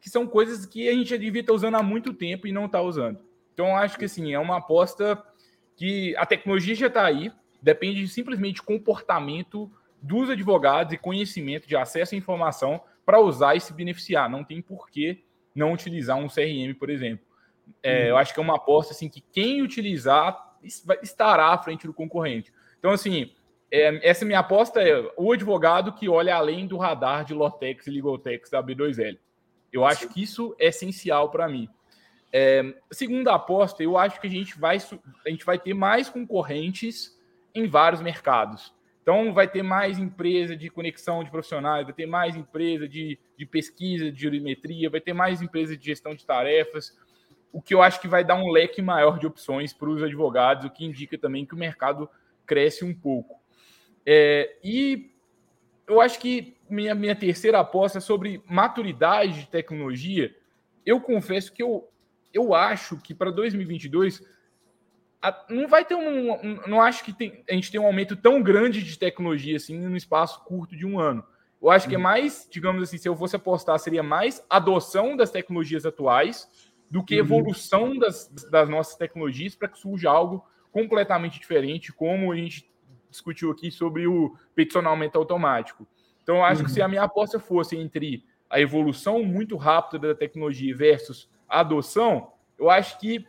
que são coisas que a gente já devia estar usando há muito tempo e não está usando. Então, eu acho que assim, é uma aposta que a tecnologia já está aí, depende simplesmente de comportamento dos advogados e conhecimento de acesso à informação para usar e se beneficiar. Não tem porquê não utilizar um CRM, por exemplo. É, uhum. Eu acho que é uma aposta assim que quem utilizar estará à frente do concorrente. Então, assim, é, essa minha aposta é o advogado que olha além do radar de Lotex e Ligotex da B2L. Eu acho que isso é essencial para mim. É, segunda aposta, eu acho que a gente, vai, a gente vai ter mais concorrentes em vários mercados. Então, vai ter mais empresa de conexão de profissionais, vai ter mais empresa de, de pesquisa de geometria, vai ter mais empresa de gestão de tarefas, o que eu acho que vai dar um leque maior de opções para os advogados, o que indica também que o mercado cresce um pouco. É, e eu acho que minha, minha terceira aposta é sobre maturidade de tecnologia. Eu confesso que eu, eu acho que para 2022 não vai ter um, Não acho que tem, a gente tem um aumento tão grande de tecnologia assim no espaço curto de um ano. Eu acho que é uhum. mais, digamos assim, se eu fosse apostar, seria mais adoção das tecnologias atuais do que uhum. evolução das, das nossas tecnologias para que surja algo completamente diferente, como a gente discutiu aqui sobre o peticionamento automático. Então, eu acho uhum. que se a minha aposta fosse entre a evolução muito rápida da tecnologia versus a adoção, eu acho que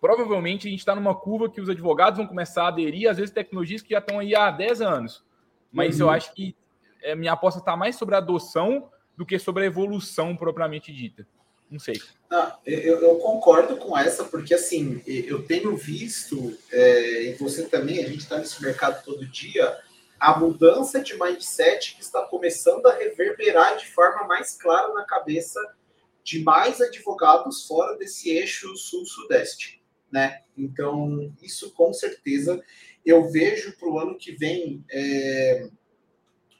provavelmente a gente está numa curva que os advogados vão começar a aderir, às vezes, tecnologias que já estão aí há 10 anos. Mas uhum. eu acho que é, minha aposta está mais sobre a adoção do que sobre a evolução propriamente dita. Não sei. Ah, eu, eu, concordo com essa, porque assim, eu tenho visto, é, e você também, a gente está nesse mercado todo dia, a mudança de mindset que está começando a reverberar de forma mais clara na cabeça de mais advogados fora desse eixo sul-sudeste né? Então, isso com certeza eu vejo para o ano que vem é,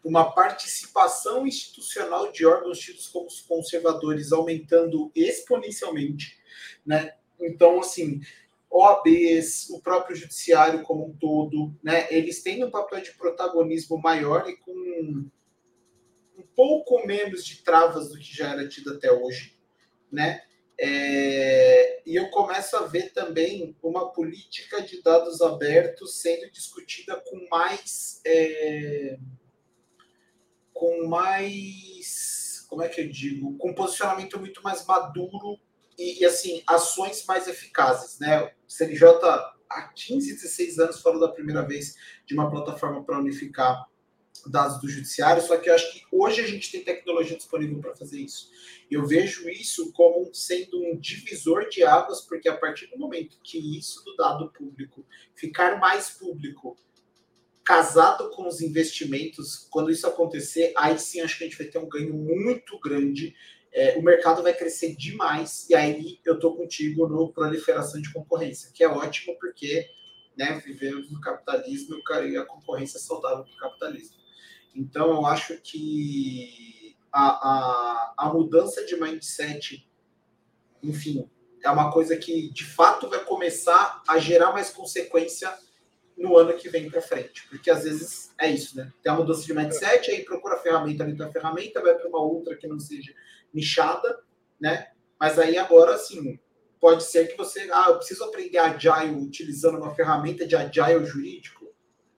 uma participação institucional de órgãos tidos como conservadores aumentando exponencialmente, né? Então, assim, OABs, o próprio judiciário como um todo, né? Eles têm um papel de protagonismo maior e com um pouco menos de travas do que já era tido até hoje, né? É, e eu começo a ver também uma política de dados abertos sendo discutida com mais é, com mais como é que eu digo? Com posicionamento muito mais maduro e, e assim ações mais eficazes né? O CNJ há 15 16 anos falou da primeira vez de uma plataforma para unificar dados do judiciário, só que eu acho que hoje a gente tem tecnologia disponível para fazer isso. Eu vejo isso como sendo um divisor de águas, porque a partir do momento que isso do dado público ficar mais público, casado com os investimentos, quando isso acontecer, aí sim acho que a gente vai ter um ganho muito grande. É, o mercado vai crescer demais, e aí eu estou contigo no proliferação de concorrência, que é ótimo porque né, vivemos no capitalismo e a concorrência é saudável para o capitalismo. Então, eu acho que a, a, a mudança de mindset, enfim, é uma coisa que de fato vai começar a gerar mais consequência no ano que vem para frente. Porque às vezes é isso, né? Tem a mudança de mindset, aí procura a ferramenta dentro da ferramenta, vai para uma outra que não seja nichada, né? Mas aí agora, assim, pode ser que você, ah, eu preciso aprender Agile utilizando uma ferramenta de Agile jurídico?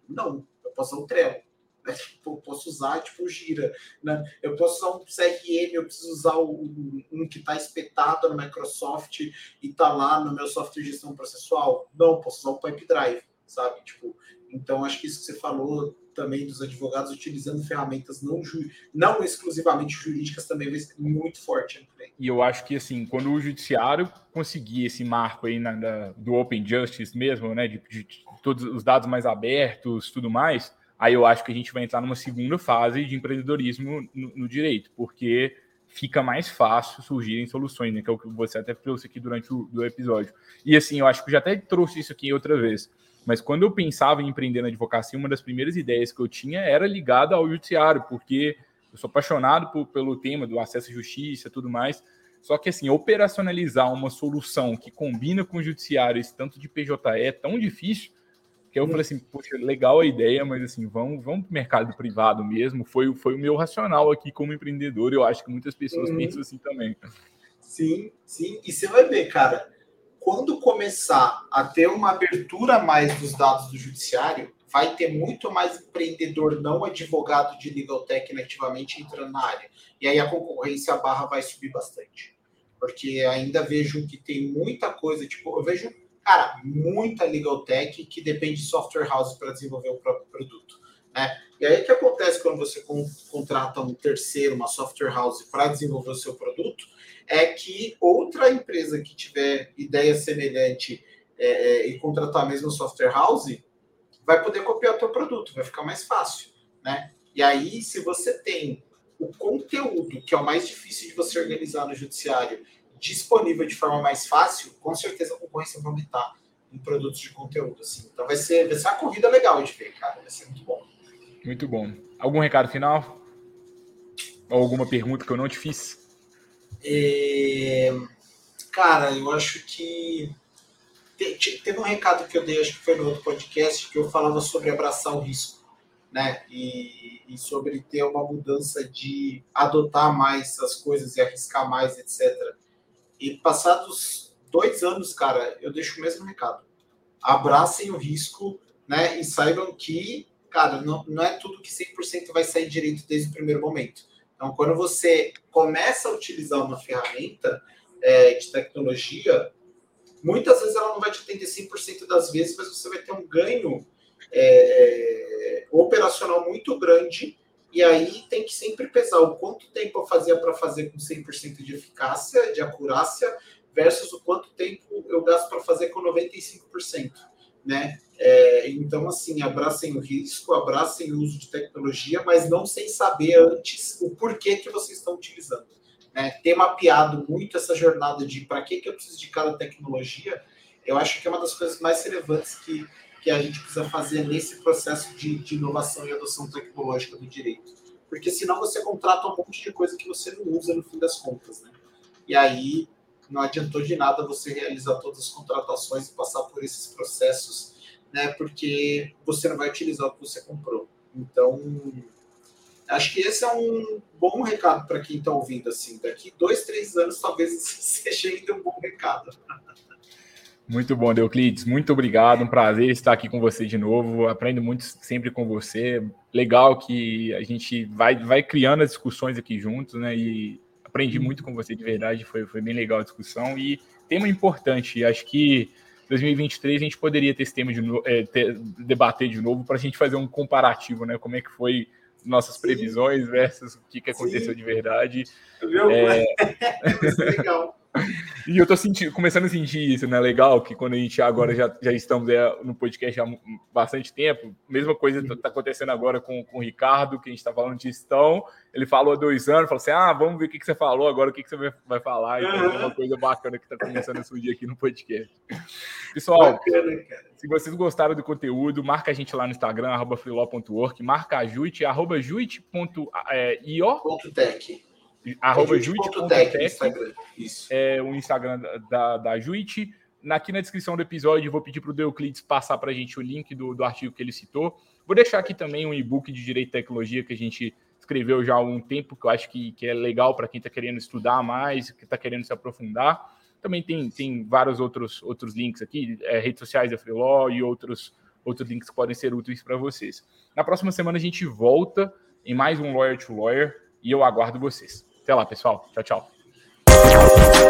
Não, eu posso usar o Trello. Né? Tipo, eu posso usar tipo Gira, né? Eu posso usar um CRM, eu preciso usar um, um que está espetado no Microsoft e está lá no meu software de gestão processual. Não, posso usar o Pipe Drive, sabe? Tipo, então acho que isso que você falou também dos advogados utilizando ferramentas não, não exclusivamente jurídicas também vai ser muito forte. E eu acho que assim, quando o judiciário conseguir esse marco aí na, da, do Open Justice mesmo, né, de, de, de todos os dados mais abertos, tudo mais, aí eu acho que a gente vai entrar numa segunda fase de empreendedorismo no, no direito, porque fica mais fácil surgirem soluções, né? Que é o que você até trouxe aqui durante o do episódio. E assim, eu acho que eu já até trouxe isso aqui outra vez. Mas quando eu pensava em empreender na advocacia, uma das primeiras ideias que eu tinha era ligada ao judiciário, porque eu sou apaixonado por, pelo tema do acesso à justiça tudo mais. Só que assim, operacionalizar uma solução que combina com o judiciário, esse tanto de PJE é tão difícil que eu falei assim, poxa, legal a ideia, mas assim, vamos, vamos para o mercado privado mesmo. Foi, foi o meu racional aqui como empreendedor. Eu acho que muitas pessoas uhum. pensam assim também. Sim, sim. E você vai ver, cara, quando começar a ter uma abertura mais dos dados do judiciário, vai ter muito mais empreendedor não advogado de legal tech nativamente entrando na área. E aí a concorrência, a barra vai subir bastante. Porque ainda vejo que tem muita coisa, tipo, eu vejo cara, muita legal tech que depende de software house para desenvolver o próprio produto. Né? E aí o que acontece quando você contrata um terceiro, uma software house para desenvolver o seu produto, é que outra empresa que tiver ideia semelhante é, é, e contratar a mesma software house vai poder copiar o teu produto, vai ficar mais fácil, né? E aí, se você tem o conteúdo, que é o mais difícil de você organizar no judiciário, disponível de forma mais fácil, com certeza a concorrência vai aumentar em produtos de conteúdo. Assim. Então vai ser, vai ser uma corrida legal de ver, cara. Vai ser muito bom. Muito bom. Algum recado final? Ou alguma pergunta que eu não te fiz? É... Cara, eu acho que teve um recado que eu dei, acho que foi no outro podcast, que eu falava sobre abraçar o risco, né? E, e sobre ter uma mudança de adotar mais as coisas e arriscar mais, etc. E passados dois anos, cara, eu deixo o mesmo recado. Abracem o risco, né? E saibam que, cara, não, não é tudo que 100% vai sair direito desde o primeiro momento. Então, quando você começa a utilizar uma ferramenta é, de tecnologia, muitas vezes ela não vai te atender 100% das vezes, mas você vai ter um ganho é, operacional muito grande e aí tem que sempre pesar o quanto tempo eu fazia para fazer com 100% de eficácia, de acurácia, versus o quanto tempo eu gasto para fazer com 95%. Né? É, então, assim, abracem o risco, abracem o uso de tecnologia, mas não sem saber antes o porquê que vocês estão utilizando. Né? Ter mapeado muito essa jornada de para que, que eu preciso de cada tecnologia, eu acho que é uma das coisas mais relevantes que que a gente precisa fazer nesse processo de, de inovação e adoção tecnológica do direito. Porque senão você contrata um monte de coisa que você não usa no fim das contas, né? E aí não adiantou de nada você realizar todas as contratações e passar por esses processos, né? Porque você não vai utilizar o que você comprou. Então, Acho que esse é um bom recado para quem está ouvindo assim. Daqui dois, três anos, talvez chegue de um bom recado. Muito bom, Deuclides. Muito obrigado. Um prazer estar aqui com você de novo. Aprendo muito sempre com você. Legal que a gente vai, vai criando as discussões aqui juntos, né? E aprendi uhum. muito com você de verdade. Foi, foi bem legal a discussão. E tema importante. Acho que 2023 a gente poderia ter esse tema de é, ter, debater de novo para a gente fazer um comparativo, né? Como é que foi nossas previsões versus o que, que aconteceu Sim. de verdade. É... é legal. E eu tô sentindo, começando a sentir isso, né? Legal que quando a gente agora já, já estamos é, no podcast há bastante tempo, mesma coisa tá, tá acontecendo agora com, com o Ricardo, que a gente tá falando de gestão. Ele falou há dois anos, falou assim: ah, vamos ver o que, que você falou agora, o que, que você vai, falar. Então, é uma coisa bacana que tá começando a surgir aqui no podcast. Pessoal, bacana, se vocês gostaram do conteúdo, marca a gente lá no Instagram, arroba freeló.work, marca a Juit, arroba juit.io. Tech arroba juit.tech, é o Instagram da, da Juit. Aqui na descrição do episódio, vou pedir para o Deuclides passar para a gente o link do, do artigo que ele citou. Vou deixar aqui também um e-book de Direito e Tecnologia que a gente escreveu já há algum tempo, que eu acho que, que é legal para quem está querendo estudar mais, que está querendo se aprofundar. Também tem, tem vários outros, outros links aqui, é, redes sociais da Freeló e outros, outros links que podem ser úteis para vocês. Na próxima semana a gente volta em mais um Lawyer to Lawyer e eu aguardo vocês. Até lá, pessoal. Tchau, tchau.